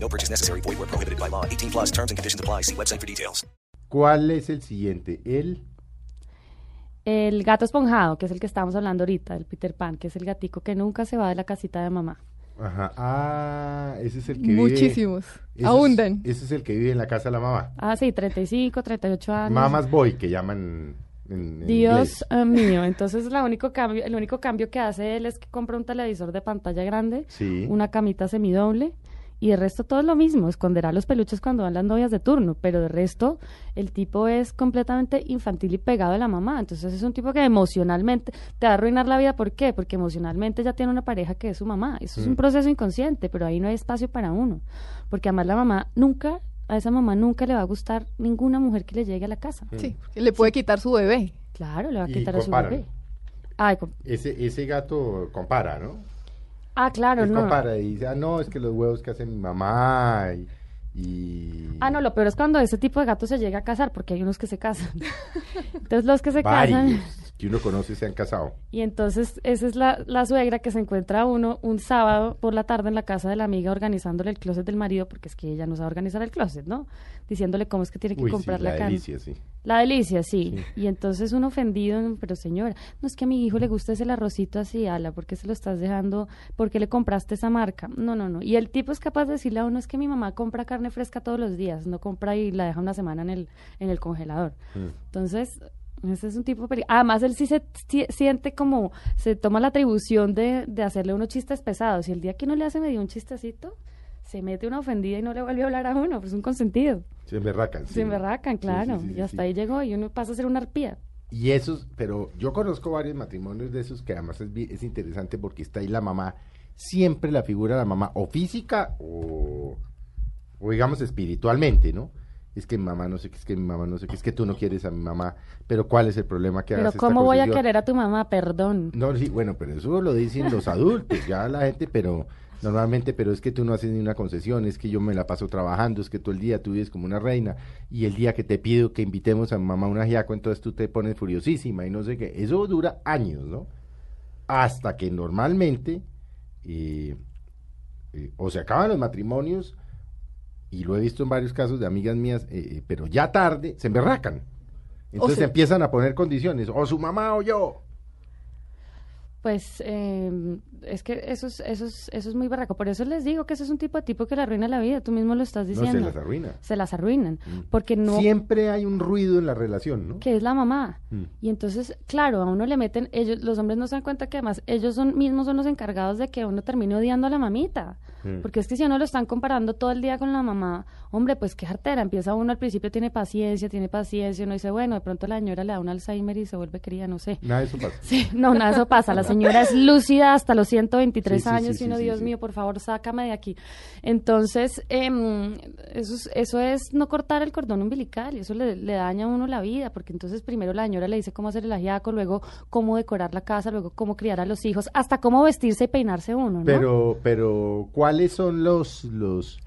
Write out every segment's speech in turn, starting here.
No purchase necessary. Void where prohibited by law. 18 plus terms and conditions apply. See website for details. ¿Cuál es el siguiente? El El gato esponjado, que es el que estábamos hablando ahorita, el Peter Pan, que es el gatico que nunca se va de la casita de mamá. Ajá. Ah, ese es el que vive. Muchísimos. ese es- Abunden. Ese es el que vive en la casa de la mamá. Ah, sí, 35, 38 años. Mamas boy, que llaman en, en Dios inglés. eh, mío, entonces la único cambio, el único cambio que hace él es que compra un televisor de pantalla grande, Sí. una camita semidoble y el resto todo es lo mismo, esconderá los peluches cuando van las novias de turno, pero de resto el tipo es completamente infantil y pegado a la mamá, entonces es un tipo que emocionalmente te va a arruinar la vida, ¿por qué? Porque emocionalmente ya tiene una pareja que es su mamá, eso es un proceso inconsciente, pero ahí no hay espacio para uno, porque además la mamá nunca, a esa mamá nunca le va a gustar ninguna mujer que le llegue a la casa. Sí, porque le puede quitar su bebé. Claro, le va a Y quitar a su bebé. Ay, Ese, ese gato compara, ¿no? Ah, claro, Él no. compara y dice, ah, no, es que los huevos que hace mi mamá y... y- Ah, no, lo peor es cuando ese tipo de gato se llega a casar, porque hay unos que se casan. Entonces los que se Varios casan, que uno conoce se han casado. y entonces esa es la, la suegra que se encuentra uno un sábado por la tarde en la casa de la amiga organizándole el closet del marido, porque es que ella no sabe organizar el closet, ¿no? Diciéndole cómo es que tiene que Uy, sí, la acá. delicia, sí. La delicia, sí. Sí. Y entonces un ofendido, pero señora, no es que a mi hijo le gusta ese arrocito así, ala, ¿por qué se lo estás dejando? ¿Por qué le compraste esa marca? No, no, no. Y el tipo es capaz de decirle a uno, es que mi mamá compra carne fresca todos los días, no compra y la deja una semana en el, en el congelador. Entonces, ese es un tipo... peli- Además, él sí se si- siente como, se toma la atribución de, de hacerle unos chistes pesados. Y el día que uno le hace medio un chistecito, se mete una ofendida y no le vuelve a hablar a uno, pues es un consentido. Se emberracan. sí. Se emberracan, claro. sí, sí, y hasta ahí llegó y uno pasa a ser una arpía. Y esos, pero yo conozco varios matrimonios de esos que además es, es interesante porque está ahí la mamá, siempre la figura de la mamá, o física o, o digamos espiritualmente, ¿no? Es que mi mamá no sé qué, es que mi mamá no sé qué, es que tú no quieres a mi mamá, pero ¿cuál es el problema que Pero hagas esta ¿cómo voy a querer a tu mamá? Perdón. No, sí, bueno, pero eso lo dicen los adultos, ya la gente, pero normalmente, pero es que tú no haces ni una concesión, es que yo me la paso trabajando, es que todo el día tú vives como una reina, y el día que te pido que invitemos a mi mamá a un ajiaco, entonces tú te pones furiosísima y no sé qué. Eso dura años, ¿no? Hasta que normalmente, eh, eh, o se acaban los matrimonios, y lo he visto en varios casos de amigas mías, eh, eh, pero ya tarde, se emberracan. Entonces empiezan a poner condiciones, o su mamá o yo. Pues eh, es que eso es, eso, es, eso es muy barraco. Por eso les digo que ese es un tipo de tipo que le arruina la vida. Tú mismo lo estás No diciendo. se las arruina. Se las arruinan. Porque no... Siempre hay un ruido en la relación, ¿no? que es la mamá. Mm. Y entonces, claro, a uno le meten, ellos, los hombres no se dan cuenta que además ellos son mismos son los encargados de que uno termine odiando a la mamita. Mm. Porque es que si uno lo están comparando todo el día con la mamá, hombre, pues qué jartera. Empieza uno al principio, tiene paciencia, tiene paciencia, uno dice, bueno, de pronto la señora le da un Alzheimer y se vuelve querida, no sé. Nada de eso pasa. Sí, no, nada, eso pasa. La señora es lúcida hasta los 123 Sí, sí, años sí, y uno, sí, sí, Dios sí. mío, por favor, sácame de aquí. Entonces, em, eso, es, eso es no cortar el cordón umbilical y eso le, le daña a uno la vida, porque entonces primero la señora le dice cómo hacer el ajiaco, luego cómo decorar la casa, luego cómo criar a los hijos, hasta cómo vestirse y peinarse uno, ¿no? Pero, pero, ¿cuáles son los, los,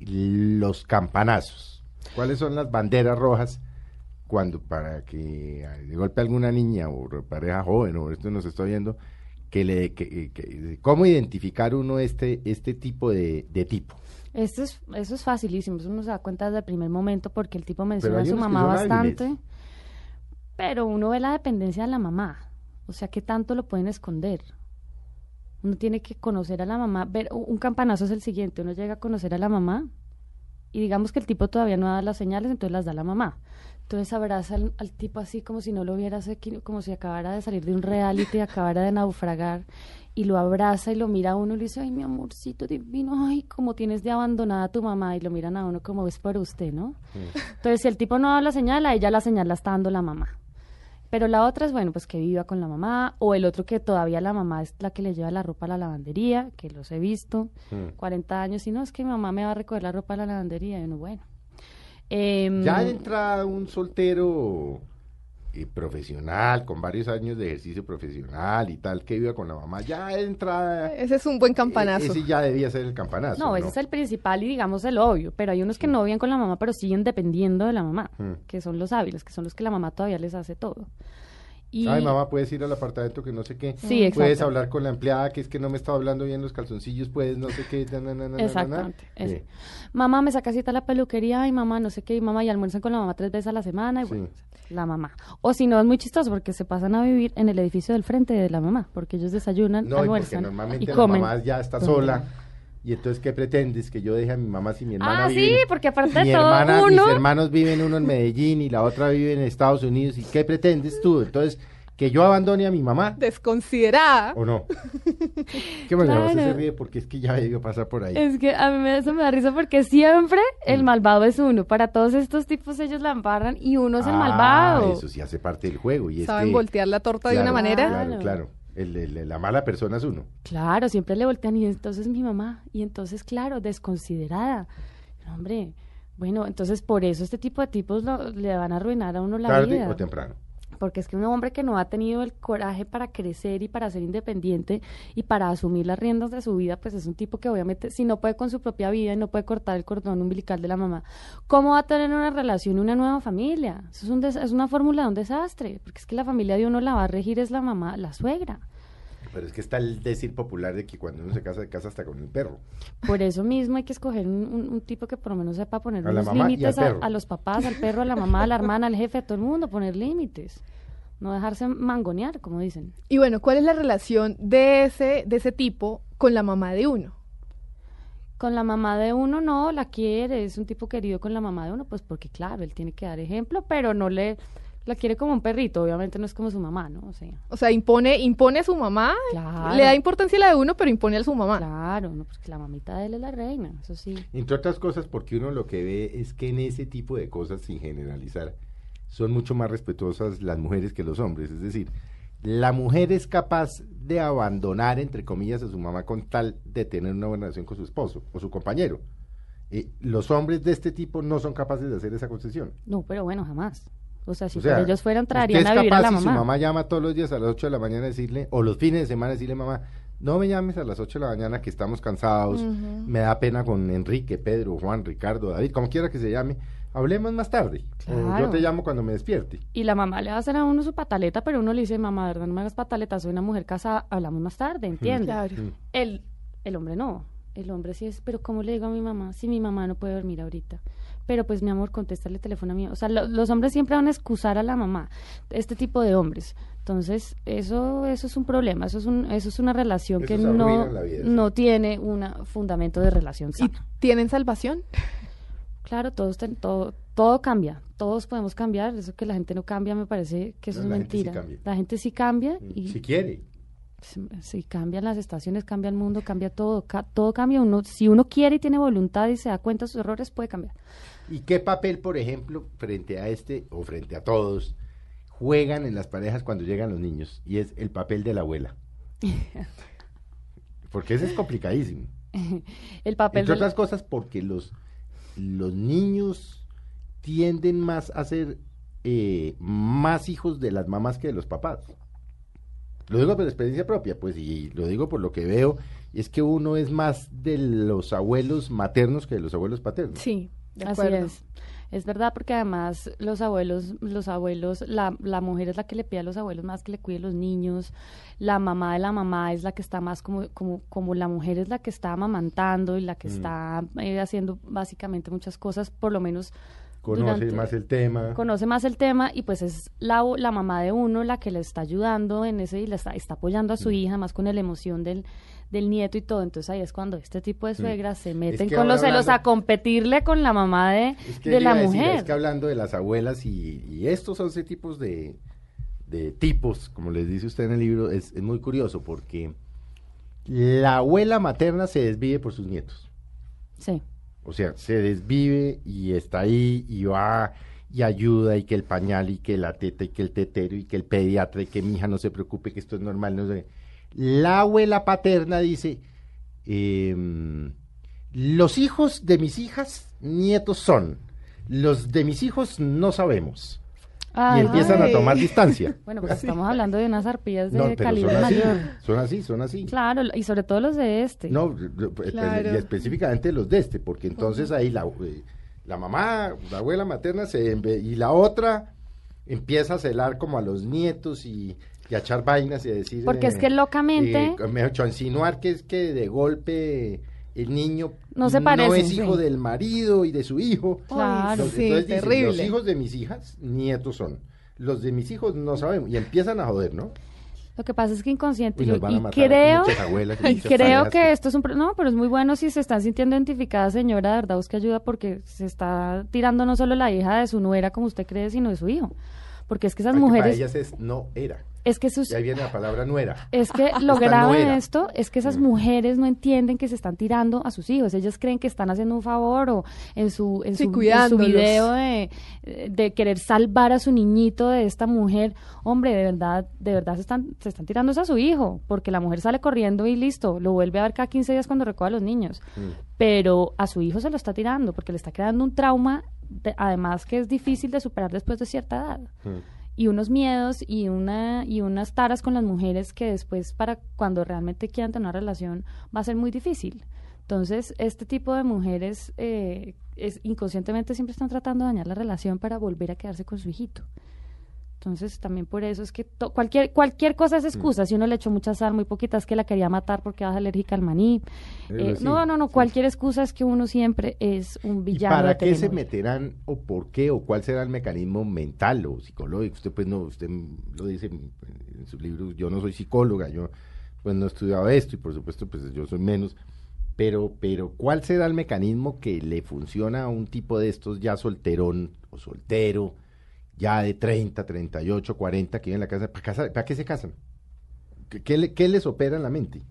los campanazos? ¿Cuáles son las banderas rojas cuando para que de golpe alguna niña o pareja joven o esto nos está viendo que le que, que- cómo identificar uno este este tipo de, de tipo? Esto es, eso es facilísimo, eso uno se da cuenta desde el primer momento porque el tipo menciona a su mamá bastante, hábiles. pero uno ve la dependencia de la mamá, o sea, ¿qué tanto lo pueden esconder? Uno tiene que conocer a la mamá, ver, un campanazo es el siguiente, uno llega a conocer a la mamá y digamos que el tipo todavía no da las señales, entonces las da la mamá. Entonces abraza al, al tipo así como si no lo hubiera, como si acabara de salir de un reality, acabara de naufragar, y lo abraza y lo mira a uno y le dice, ay, mi amorcito divino, ay, como tienes de abandonada a tu mamá, y lo miran a uno como es por usted, ¿no? Entonces, si el tipo no da la señal, a ella la señal la está dando la mamá. Pero la otra es, bueno, pues que viva con la mamá, o el otro que todavía la mamá es la que le lleva la ropa a la lavandería, que los he visto, 40 años, y no, es que mi mamá me va a recoger la ropa a la lavandería, y uno, bueno. Em, Ya de entrada un soltero eh, profesional, con varios años de ejercicio profesional y tal, que viva con la mamá, ya de entrada... Ese es un buen campanazo. e- Ese ya debía ser el campanazo. no, ese es el principal y digamos el obvio, pero hay unos que no viven con la mamá, pero siguen dependiendo de la mamá, Mm. que son los hábiles, que son los que la mamá todavía les hace todo. Y, Ay, mamá, puedes ir al apartamento que no sé qué. Sí, exacto. Puedes hablar con la empleada que es que no me está hablando bien los calzoncillos, puedes no sé qué. na. Exactamente. Sí. Mamá, me saca cita a la peluquería, y mamá, no sé qué, y mamá, y almuerzan con la mamá tres veces a la semana, y Sí. bueno, la mamá. O si no, es muy chistoso porque se pasan a vivir en el edificio del frente de la mamá, porque ellos desayunan, No, y porque almuerzan normalmente y la comen. mamá ya está sola. Y entonces, ¿qué pretendes? Que yo deje a mi mamá si mi hermana Ah, vive sí, en- porque aparte mi de todo, hermana, uno... mis hermanos viven uno en Medellín y la otra vive en Estados Unidos. ¿Y qué pretendes tú? Entonces, ¿que yo abandone a mi mamá Desconsiderada. o no? Qué bueno, usted se Claro. ríe porque es que ya debió pasar por ahí. Es que a mí eso me da risa porque siempre el malvado es uno. Para todos estos tipos ellos la embarran y uno es el Ah, malvado. Eso sí hace parte del juego. Y es Saben que- voltear la torta de Claro, una manera. Claro, Claro. El- el- la mala persona es uno. Claro, siempre le voltean y entonces mi mamá. Y entonces, claro, desconsiderada. No, hombre, bueno, entonces por eso este tipo de tipos lo- le van a arruinar a uno la tarde vida. o temprano. Porque es que un hombre que no ha tenido el coraje para crecer y para ser independiente y para asumir las riendas de su vida, pues es un tipo que obviamente si no puede con su propia vida y no puede cortar el cordón umbilical de la mamá, ¿cómo va a tener una relación y una nueva familia? Eso es, un es una fórmula de un desastre, porque es que la familia de uno la va a regir es la mamá, la suegra. Pero es que está el decir popular de que cuando uno se casa, se casa hasta con el perro. Por eso mismo hay que escoger un, un- un tipo que por lo menos sepa poner A unos límites a, a los papás, al perro, a la mamá, a la hermana, al jefe, a todo el mundo, poner límites. No dejarse mangonear, como dicen. Y bueno, ¿cuál es la relación de ese, de ese tipo con la mamá de uno? Con la mamá de uno no, la quiere, es un tipo querido con la mamá de uno, pues porque claro, él tiene que dar ejemplo, pero no le, la quiere como un perrito, obviamente no es como su mamá, ¿no? O sea, O sea, impone, impone a su mamá, claro. le da importancia a la de uno, pero impone a su mamá. Claro, no, porque la mamita de él es la reina, eso sí. Entre otras cosas, porque uno lo que ve es que en ese tipo de cosas, sin generalizar, son mucho más respetuosas las mujeres que los hombres. Es decir, la mujer es capaz de abandonar, entre comillas, a su mamá con tal de tener una buena relación con su esposo o su compañero. Eh, los hombres de este tipo no son capaces de hacer esa concesión. No, pero bueno, jamás. O sea, si O sea, por ellos fueran, traerían a vivir a capaz, la si mamá. su mamá llama todos los días a las 8 de la mañana a decirle, o los fines de semana decirle, mamá, no me llames a las 8 de la mañana que estamos cansados, me da pena con Enrique, Pedro, Juan, Ricardo, David, como quiera que se llame, hablemos más tarde. O yo Claro. te llamo cuando me despierte. Y la mamá le va a hacer a uno su pataleta, pero uno le dice, mamá, ¿verdad? No me hagas pataleta, soy una mujer casada, hablamos más tarde, ¿entiendes? Claro. El, el hombre no. El hombre sí es, pero ¿cómo le digo a mi mamá si mi mamá no puede dormir ahorita? Pero pues mi amor, contéstale el teléfono a mí. O sea, lo- los hombres siempre van a excusar a la mamá, este tipo de hombres. Entonces, eso, eso es un problema, eso es, un, eso es una relación Eso que no, sí. no tiene un fundamento de relación ¿Y tienen salvación? Claro, todos ten- todo, todo cambia, todos podemos cambiar, eso que la gente no cambia me parece que eso No, es la gente sí mentira. cambia. la gente sí cambia y Si quiere. Si- si cambian las estaciones, cambia el mundo, cambia todo, ca- todo cambia. Uno, si uno quiere y tiene voluntad y se da cuenta de sus errores, puede cambiar. ¿Y qué papel, por ejemplo, frente a este o frente a todos, juegan en las parejas cuando llegan los niños? Y es el papel de la abuela. Porque ese es complicadísimo. El papel Entre otras cosas porque los, los niños tienden más a ser eh, más hijos de las mamás que de los papás. Lo digo por experiencia propia, pues, y lo digo por lo que veo, es que uno es más de los abuelos maternos que de los abuelos paternos. Sí, de Así es. Es verdad porque además los abuelos, los abuelos, la, la mujer es la que le pide a los abuelos más que le cuide los niños, la mamá de la mamá es la que está más como, como, como la mujer es la que está amamantando y la Mm. que está eh, haciendo básicamente muchas cosas, por lo menos Conoce durante- más el tema. conoce más el tema y pues es la, la mamá de uno la que le está ayudando en ese y le está, está apoyando a Mm. su hija más con la emoción del, del nieto y todo. Entonces ahí es cuando este tipo de suegras se meten Mm. que con los celos a competirle con la mamá de, Es que de la decir, mujer. es que hablando de las abuelas y, y estos 11 tipos de, de tipos, como les dice usted en el libro, es, es muy curioso porque la abuela materna se desvive por sus nietos. Sí. O sea, se desvive y está ahí y va y ayuda y que el pañal y que la teta y que el tetero y que el pediatra y que mi hija no se preocupe que esto es normal. No. La abuela paterna dice, em, los hijos de mis hijas, nietos son. los de mis hijos no sabemos. Ay, y empiezan a tomar distancia. Bueno, pues estamos hablando de unas arpías de No, pero calibre son así, mayor. son así, son así. Claro, y sobre todo los de este. No, espe- Claro. y específicamente los de este, porque entonces ahí la, eh, la mamá, la abuela materna se y la otra empieza a celar como a los nietos y, y a echar vainas y a decir... Porque es que locamente- eh, mejor dicho, a insinuar que es que de golpe el niño No se es hijo sí. del marido y de su hijo. Claro. Entonces, Sí, entonces dicen, terrible. los hijos de mis hijas, nietos son. Los de mis hijos no sabemos. Y empiezan a joder, ¿no? Lo que pasa es que inconsciente. Y creo, abuelas y creo que esto es un... No, pero es muy bueno si se están sintiendo identificadas, señora, de verdad busque ayuda porque se está tirando no solo la hija de su nuera, como usted cree, sino de su hijo. Porque es que esas que Para mujeres... ellas es no era. Es que sus... Y ahí viene la palabra nuera. Es que lo Esta grave de esto es que esas Mm. mujeres no entienden que se están tirando a sus hijos. Ellas creen que están haciendo un favor o en su, en Sí, su, en su video de, de querer salvar a su niñito de esta mujer. Hombre, de verdad, de verdad se están, se están tirando a su hijo, porque la mujer sale corriendo y listo, lo vuelve a ver cada 15 días cuando recoge a los niños. Mm. Pero a su hijo se lo está tirando, porque le está creando un trauma, de- además que es difícil de superar después de cierta edad Mm. y unos miedos y una y unas taras con las mujeres que después para cuando realmente quieran tener una relación va a ser muy difícil. Entonces, este tipo de mujeres eh, es, inconscientemente siempre están tratando de dañar la relación para volver a quedarse con su hijito. Entonces, también por eso es que to- cualquier cualquier cosa es excusa. Si uno le echó mucha sal, muy poquitas que la quería matar porque era alérgica al maní. Eh, sí, no, no, no. sí. Cualquier excusa es que uno siempre es un ¿Y villano. para de qué se meterán o por qué o cuál será el mecanismo mental o psicológico? Usted pues no, usted lo dice en, en su libro, yo no soy psicóloga, yo pues no he estudiado esto y por supuesto pues yo soy menos, pero, pero ¿cuál será el mecanismo que le funciona a un tipo de estos ya solterón o soltero, ya de 30, 38, 40 que viven en la casa? ¿Para, casa, ¿para qué se casan? ¿Qué, qué le- qué les opera en la mente?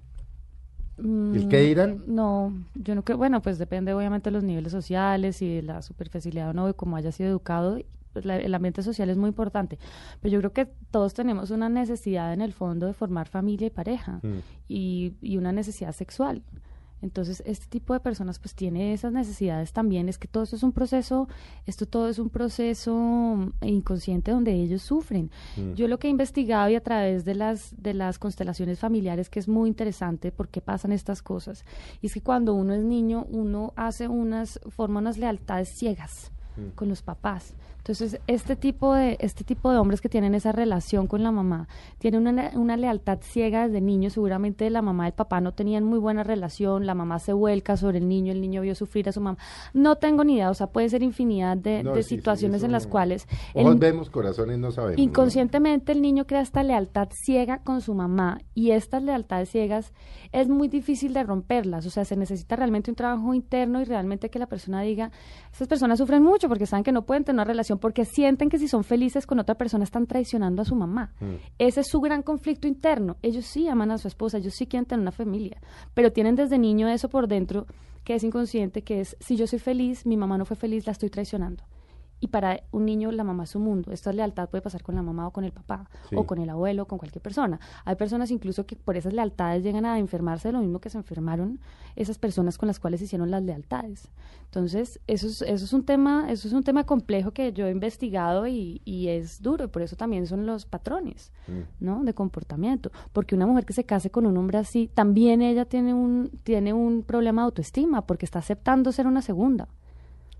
¿El qué dirán? Mm, No, yo no creo, bueno, pues depende obviamente de los niveles sociales y de la superficialidad o no, de cómo haya sido educado. pues, la- el ambiente social es muy importante, pero yo creo que todos tenemos una necesidad en el fondo de formar familia y pareja Mm. y, y una necesidad sexual. Entonces, este tipo de personas pues tiene esas necesidades también. Es que todo esto es un proceso, esto todo es un proceso mm, inconsciente donde ellos sufren. Mm. Yo lo que he investigado y a través de las, de las constelaciones familiares, que es muy interesante por qué pasan estas cosas, y es que cuando uno es niño, uno hace unas, forma unas lealtades ciegas Mm. con los papás. Entonces, este tipo de, este tipo de hombres que tienen esa relación con la mamá, tienen una, una lealtad ciega desde niño, seguramente la mamá y el papá no tenían muy buena relación, la mamá se vuelca sobre el niño, el niño vio sufrir a su mamá. No tengo ni idea, o sea, puede ser infinidad de, No, de sí, sí, situaciones en las no- cuales Ojos el- vemos, corazones no sabemos. ¿no? Inconscientemente el niño crea esta lealtad ciega con su mamá y estas lealtades ciegas es muy difícil de romperlas, o sea, se necesita realmente un trabajo interno y realmente que la persona diga, estas personas sufren mucho porque saben que no pueden tener una relación porque sienten que si son felices con otra persona están traicionando a su mamá. Mm. Ese es su gran conflicto interno. Ellos sí aman a su esposa, ellos sí quieren tener una familia, pero tienen desde niño eso por dentro que es inconsciente, que es, si yo soy feliz, mi mamá no fue feliz, la estoy traicionando. Y para un niño la mamá es su mundo. Esta lealtad puede pasar con la mamá o con el papá, Sí. o con el abuelo, o con cualquier persona. Hay personas incluso que por esas lealtades llegan a enfermarse de lo mismo que se enfermaron esas personas con las cuales hicieron las lealtades. Entonces, eso es, eso es un tema, eso es un tema complejo que yo he investigado y, y es duro, y por eso también son los patrones. Mm. ¿no? de comportamiento, porque una mujer que se case con un hombre así, también ella tiene un tiene un problema de autoestima, porque está aceptando ser una segunda.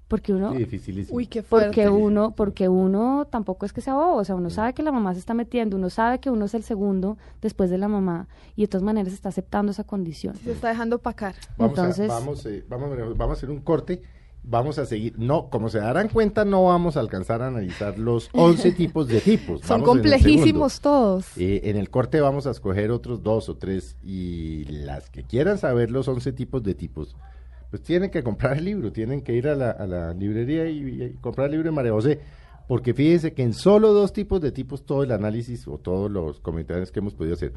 Porque uno Sí, dificilísimo. Uy, qué fuerte. porque uno porque uno tampoco es que sea bobo, o sea, uno sabe que la mamá se está metiendo, uno sabe que uno es el segundo después de la mamá y de todas maneras está aceptando esa condición. Se está dejando opacar. Vamos, Entonces- a, vamos, eh, vamos, vamos a hacer un corte. Vamos a seguir. No, como se darán cuenta, no vamos a alcanzar a analizar los 11 tipos de tipos. Son Vamos en el complejísimos todos. Eh, en el corte vamos a escoger otros dos o tres y las que quieran saber los 11 tipos de tipos, pues tienen que comprar el libro, tienen que ir a la, librería y, y comprar el libro de María José, porque fíjense que en solo dos tipos de tipos todo el análisis o todos los comentarios que hemos podido hacer.